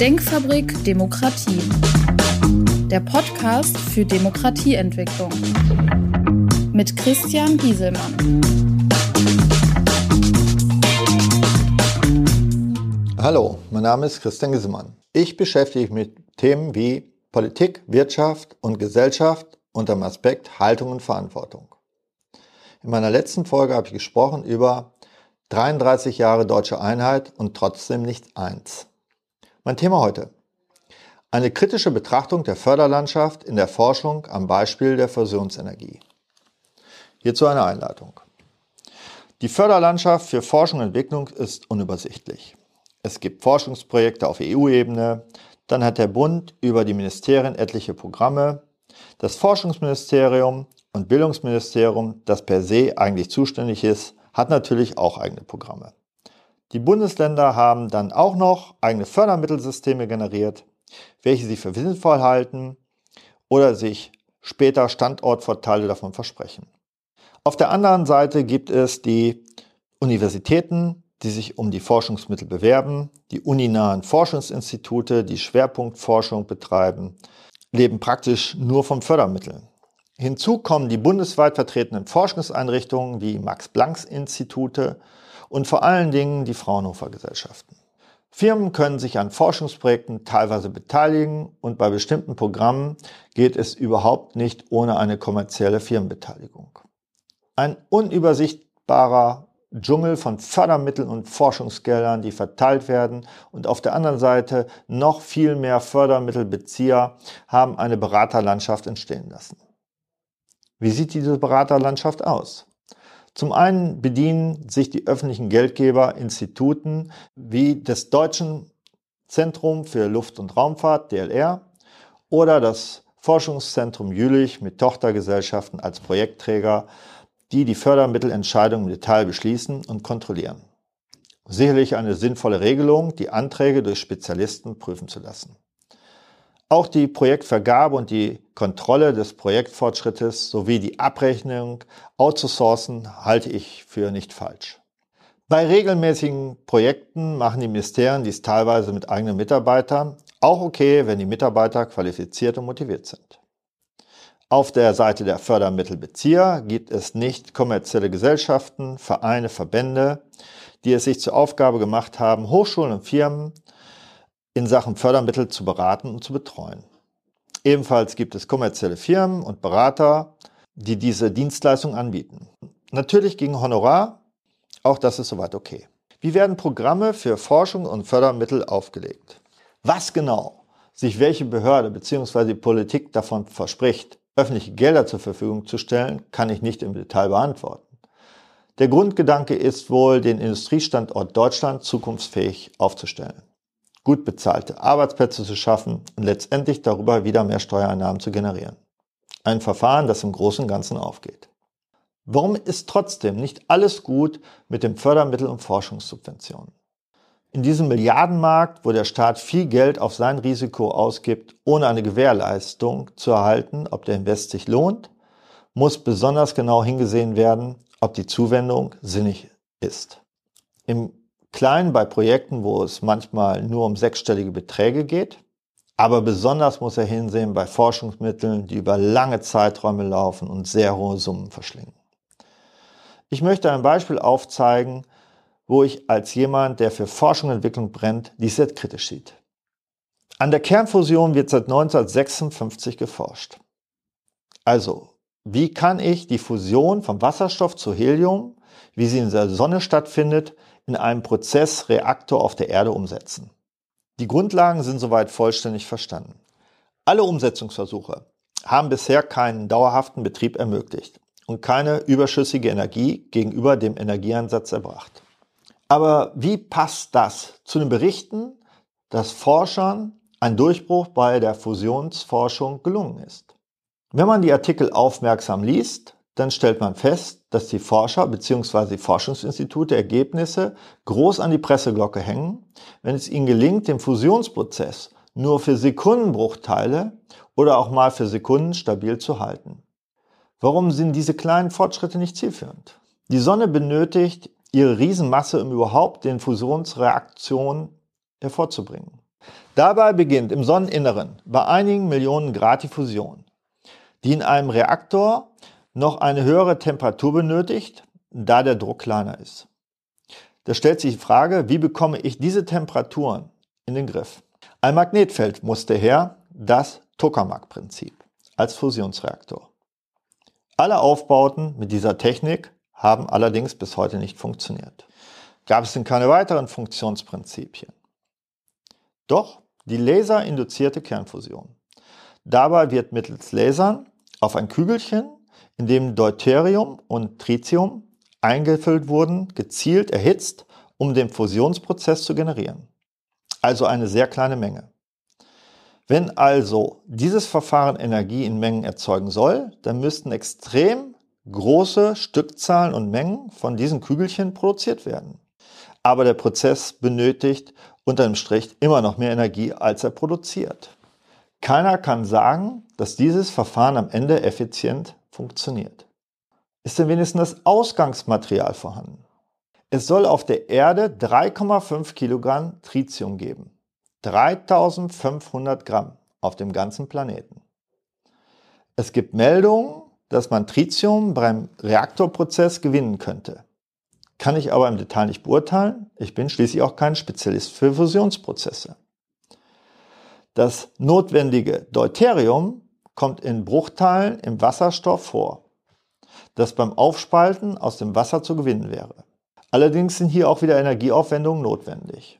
Denkfabrik Demokratie. Der Podcast für Demokratieentwicklung. Mit Christian Gieselmann. Hallo, mein Name ist Christian Gieselmann. Ich beschäftige mich mit Themen wie Politik, Wirtschaft und Gesellschaft unter dem Aspekt Haltung und Verantwortung. In meiner letzten Folge habe ich gesprochen über 33 Jahre deutsche Einheit und trotzdem nicht eins. Mein Thema heute. Eine kritische Betrachtung der Förderlandschaft in der Forschung am Beispiel der Fusionsenergie. Hierzu eine Einleitung. Die Förderlandschaft für Forschung und Entwicklung ist unübersichtlich. Es gibt Forschungsprojekte auf EU-Ebene, dann hat der Bund über die Ministerien etliche Programme, das Forschungsministerium und Bildungsministerium, das per se eigentlich zuständig ist, hat natürlich auch eigene Programme. Die Bundesländer haben dann auch noch eigene Fördermittelsysteme generiert, welche sie für sinnvoll halten oder sich später Standortvorteile davon versprechen. Auf der anderen Seite gibt es die Universitäten, die sich um die Forschungsmittel bewerben, die uninahen Forschungsinstitute, die Schwerpunktforschung betreiben, leben praktisch nur vom Fördermitteln. Hinzu kommen die bundesweit vertretenen Forschungseinrichtungen wie Max-Planck-Institute und vor allen Dingen die Fraunhofer Gesellschaften. Firmen können sich an Forschungsprojekten teilweise beteiligen und bei bestimmten Programmen geht es überhaupt nicht ohne eine kommerzielle Firmenbeteiligung. Ein unübersichtbarer Dschungel von Fördermitteln und Forschungsgeldern, die verteilt werden und auf der anderen Seite noch viel mehr Fördermittelbezieher haben eine Beraterlandschaft entstehen lassen. Wie sieht diese Beraterlandschaft aus? Zum einen bedienen sich die öffentlichen Geldgeber Instituten wie des Deutschen Zentrum für Luft- und Raumfahrt, DLR, oder das Forschungszentrum Jülich mit Tochtergesellschaften als Projektträger, die die Fördermittelentscheidungen im Detail beschließen und kontrollieren. Sicherlich eine sinnvolle Regelung, die Anträge durch Spezialisten prüfen zu lassen. Auch die Projektvergabe und die Kontrolle des Projektfortschrittes sowie die Abrechnung outzusourcen halte ich für nicht falsch. Bei regelmäßigen Projekten machen die Ministerien dies teilweise mit eigenen Mitarbeitern, auch okay, wenn die Mitarbeiter qualifiziert und motiviert sind. Auf der Seite der Fördermittelbezieher gibt es nicht kommerzielle Gesellschaften, Vereine, Verbände, die es sich zur Aufgabe gemacht haben, Hochschulen und Firmen in Sachen Fördermittel zu beraten und zu betreuen. Ebenfalls gibt es kommerzielle Firmen und Berater, die diese Dienstleistung anbieten. Natürlich gegen Honorar, auch das ist soweit okay. Wie werden Programme für Forschung und Fördermittel aufgelegt? Was genau sich welche Behörde bzw. Politik davon verspricht, öffentliche Gelder zur Verfügung zu stellen, kann ich nicht im Detail beantworten. Der Grundgedanke ist wohl, den Industriestandort Deutschland zukunftsfähig aufzustellen gut bezahlte Arbeitsplätze zu schaffen und letztendlich darüber wieder mehr Steuereinnahmen zu generieren. Ein Verfahren, das im Großen und Ganzen aufgeht. Warum ist trotzdem nicht alles gut mit dem Fördermittel- und Forschungssubventionen? In diesem Milliardenmarkt, wo der Staat viel Geld auf sein Risiko ausgibt, ohne eine Gewährleistung zu erhalten, ob der Invest sich lohnt, muss besonders genau hingesehen werden, ob die Zuwendung sinnig ist. Im Klein bei Projekten, wo es manchmal nur um sechsstellige Beträge geht. Aber besonders muss er hinsehen bei Forschungsmitteln, die über lange Zeiträume laufen und sehr hohe Summen verschlingen. Ich möchte ein Beispiel aufzeigen, wo ich als jemand, der für Forschung und Entwicklung brennt, dies sehr kritisch sieht. An der Kernfusion wird seit 1956 geforscht. Also, wie kann ich die Fusion von Wasserstoff zu Helium, wie sie in der Sonne stattfindet, in einem Prozessreaktor auf der Erde umsetzen. Die Grundlagen sind soweit vollständig verstanden. Alle Umsetzungsversuche haben bisher keinen dauerhaften Betrieb ermöglicht und keine überschüssige Energie gegenüber dem Energieeinsatz erbracht. Aber wie passt das zu den Berichten, dass Forschern ein Durchbruch bei der Fusionsforschung gelungen ist? Wenn man die Artikel aufmerksam liest, dann stellt man fest, dass die Forscher bzw. Forschungsinstitute Ergebnisse groß an die Presseglocke hängen, wenn es ihnen gelingt, den Fusionsprozess nur für Sekundenbruchteile oder auch mal für Sekunden stabil zu halten. Warum sind diese kleinen Fortschritte nicht zielführend? Die Sonne benötigt ihre Riesenmasse, um überhaupt den Fusionsreaktion hervorzubringen. Dabei beginnt im Sonneninneren bei einigen Millionen Grad die Fusion, die in einem Reaktor noch eine höhere Temperatur benötigt, da der Druck kleiner ist. Da stellt sich die Frage, wie bekomme ich diese Temperaturen in den Griff? Ein Magnetfeld musste her, das Tokamak-Prinzip als Fusionsreaktor. Alle Aufbauten mit dieser Technik haben allerdings bis heute nicht funktioniert. Gab es denn keine weiteren Funktionsprinzipien? Doch die laserinduzierte Kernfusion. Dabei wird mittels Lasern auf ein Kügelchen, in dem Deuterium und Tritium eingefüllt wurden, gezielt erhitzt, um den Fusionsprozess zu generieren. Also eine sehr kleine Menge. Wenn also dieses Verfahren Energie in Mengen erzeugen soll, dann müssten extrem große Stückzahlen und Mengen von diesen Kügelchen produziert werden. Aber der Prozess benötigt unter dem Strich immer noch mehr Energie, als er produziert. Keiner kann sagen, dass dieses Verfahren am Ende effizient funktioniert. Ist denn wenigstens das Ausgangsmaterial vorhanden? Es soll auf der Erde 3,5 Kilogramm Tritium geben. 3500 Gramm auf dem ganzen Planeten. Es gibt Meldungen, dass man Tritium beim Reaktorprozess gewinnen könnte. Kann ich aber im Detail nicht beurteilen. Ich bin schließlich auch kein Spezialist für Fusionsprozesse. Das notwendige Deuterium kommt in Bruchteilen im Wasserstoff vor, das beim Aufspalten aus dem Wasser zu gewinnen wäre. Allerdings sind hier auch wieder Energieaufwendungen notwendig.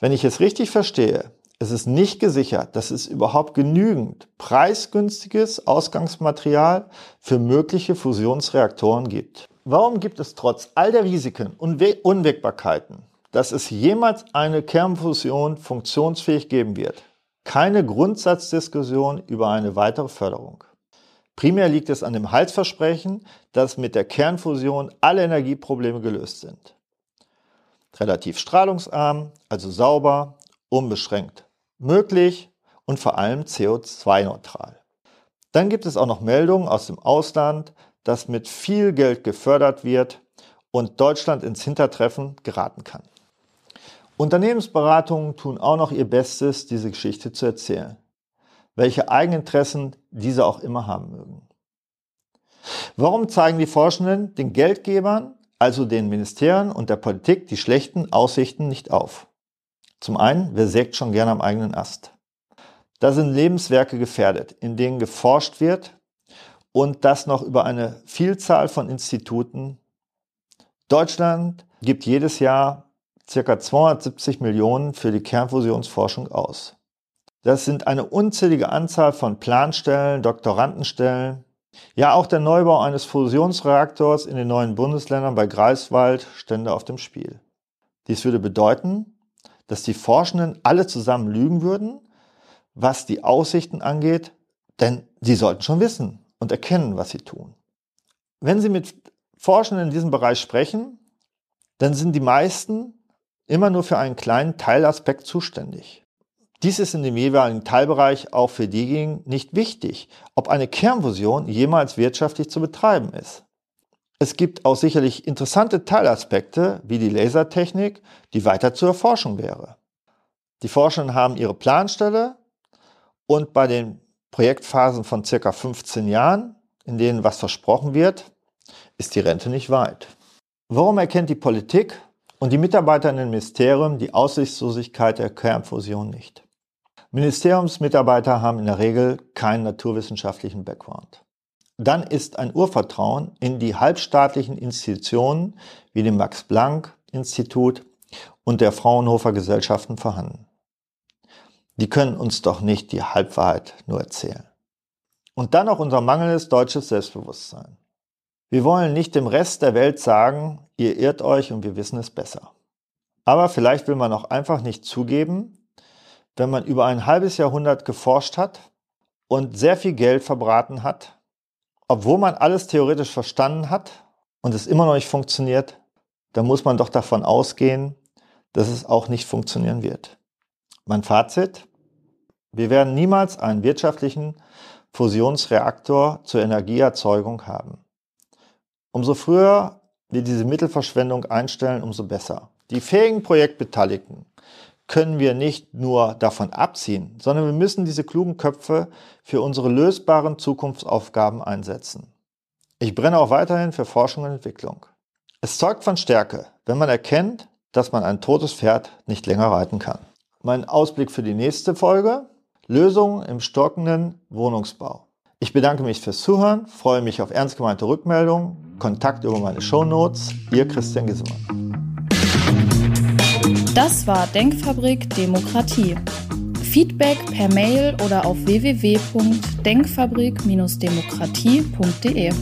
Wenn ich es richtig verstehe, es ist nicht gesichert, dass es überhaupt genügend preisgünstiges Ausgangsmaterial für mögliche Fusionsreaktoren gibt. Warum gibt es trotz all der Risiken und Unwägbarkeiten, dass es jemals eine Kernfusion funktionsfähig geben wird, keine Grundsatzdiskussion über eine weitere Förderung? Primär liegt es an dem Heilsversprechen, dass mit der Kernfusion alle Energieprobleme gelöst sind relativ strahlungsarm, also sauber, unbeschränkt möglich und vor allem CO2-neutral. Dann gibt es auch noch Meldungen aus dem Ausland, dass mit viel Geld gefördert wird und Deutschland ins Hintertreffen geraten kann. Unternehmensberatungen tun auch noch ihr Bestes, diese Geschichte zu erzählen, welche Eigeninteressen diese auch immer haben mögen. Warum zeigen die Forschenden den Geldgebern also den Ministerien und der Politik, die schlechten Aussichten nicht auf. Zum einen, wer sägt schon gerne am eigenen Ast? Da sind Lebenswerke gefährdet, in denen geforscht wird und das noch über eine Vielzahl von Instituten. Deutschland gibt jedes Jahr ca. 270 Millionen für die Kernfusionsforschung aus. Das sind eine unzählige Anzahl von Planstellen, Doktorandenstellen, ja, auch der Neubau eines Fusionsreaktors in den neuen Bundesländern bei Greifswald stände auf dem Spiel. Dies würde bedeuten, dass die Forschenden alle zusammen lügen würden, was die Aussichten angeht, denn sie sollten schon wissen und erkennen, was sie tun. Wenn Sie mit Forschenden in diesem Bereich sprechen, dann sind die meisten immer nur für einen kleinen Teilaspekt zuständig. Dies ist in dem jeweiligen Teilbereich auch für diejenigen nicht wichtig, ob eine Kernfusion jemals wirtschaftlich zu betreiben ist. Es gibt auch sicherlich interessante Teilaspekte wie die Lasertechnik, die weiter zur Erforschung wäre. Die Forschenden haben ihre Planstelle und bei den Projektphasen von circa 15 Jahren, in denen was versprochen wird, ist die Rente nicht weit. Warum erkennt die Politik und die Mitarbeiter in den Ministerien die Aussichtslosigkeit der Kernfusion nicht? Ministeriumsmitarbeiter haben in der Regel keinen naturwissenschaftlichen Background. Dann ist ein Urvertrauen in die halbstaatlichen Institutionen wie dem Max-Planck-Institut und der Fraunhofer Gesellschaften vorhanden. Die können uns doch nicht die Halbwahrheit nur erzählen. Und dann noch unser mangelndes deutsches Selbstbewusstsein. Wir wollen nicht dem Rest der Welt sagen, ihr irrt euch und wir wissen es besser. Aber vielleicht will man auch einfach nicht zugeben, wenn man über ein halbes Jahrhundert geforscht hat und sehr viel Geld verbraten hat, obwohl man alles theoretisch verstanden hat und es immer noch nicht funktioniert, dann muss man doch davon ausgehen, dass es auch nicht funktionieren wird. Mein Fazit, wir werden niemals einen wirtschaftlichen Fusionsreaktor zur Energieerzeugung haben. Umso früher wir diese Mittelverschwendung einstellen, umso besser. Die fähigen Projektbeteiligten können wir nicht nur davon abziehen, sondern wir müssen diese klugen Köpfe für unsere lösbaren Zukunftsaufgaben einsetzen. Ich brenne auch weiterhin für Forschung und Entwicklung. Es zeugt von Stärke, wenn man erkennt, dass man ein totes Pferd nicht länger reiten kann. Mein Ausblick für die nächste Folge. Lösungen im stockenden Wohnungsbau. Ich bedanke mich fürs Zuhören, freue mich auf ernst gemeinte Rückmeldungen, Kontakt über meine Shownotes. Ihr Christian Gissemann. Das war Denkfabrik Demokratie. Feedback per Mail oder auf www.denkfabrik-demokratie.de.